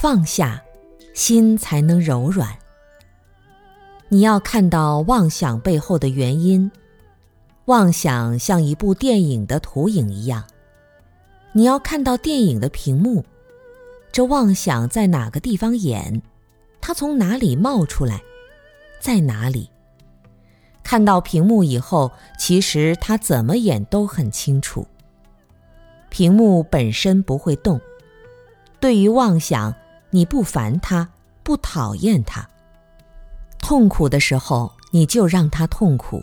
放下，心才能柔软。你要看到妄想背后的原因，妄想像一部电影的投影一样，你要看到电影的屏幕，这妄想在哪个地方演，它从哪里冒出来，在哪里？看到屏幕以后，其实它怎么演都很清楚。屏幕本身不会动，对于妄想，你不烦他，不讨厌他。痛苦的时候，你就让他痛苦；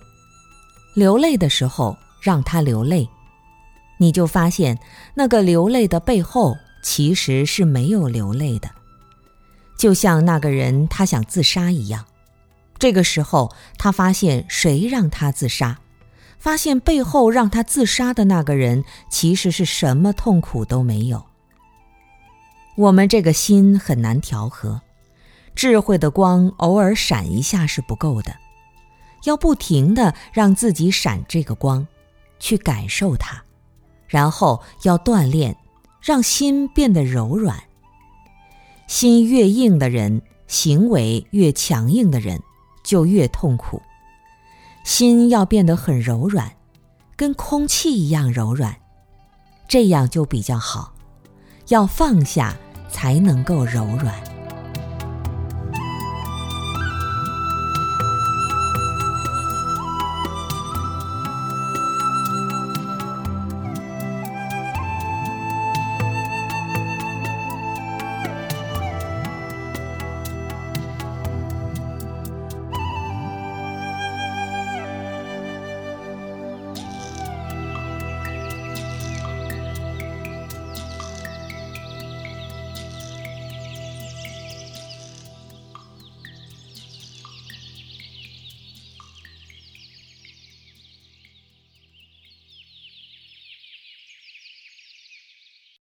流泪的时候，让他流泪。你就发现，那个流泪的背后，其实是没有流泪的。就像那个人他想自杀一样。这个时候，他发现谁让他自杀？发现背后让他自杀的那个人，其实是什么痛苦都没有。我们这个心很难调和，智慧的光偶尔闪一下是不够的，要不停的让自己闪这个光，去感受它，然后要锻炼，让心变得柔软。心越硬的人，行为越强硬的人。就越痛苦，心要变得很柔软，跟空气一样柔软，这样就比较好。要放下，才能够柔软。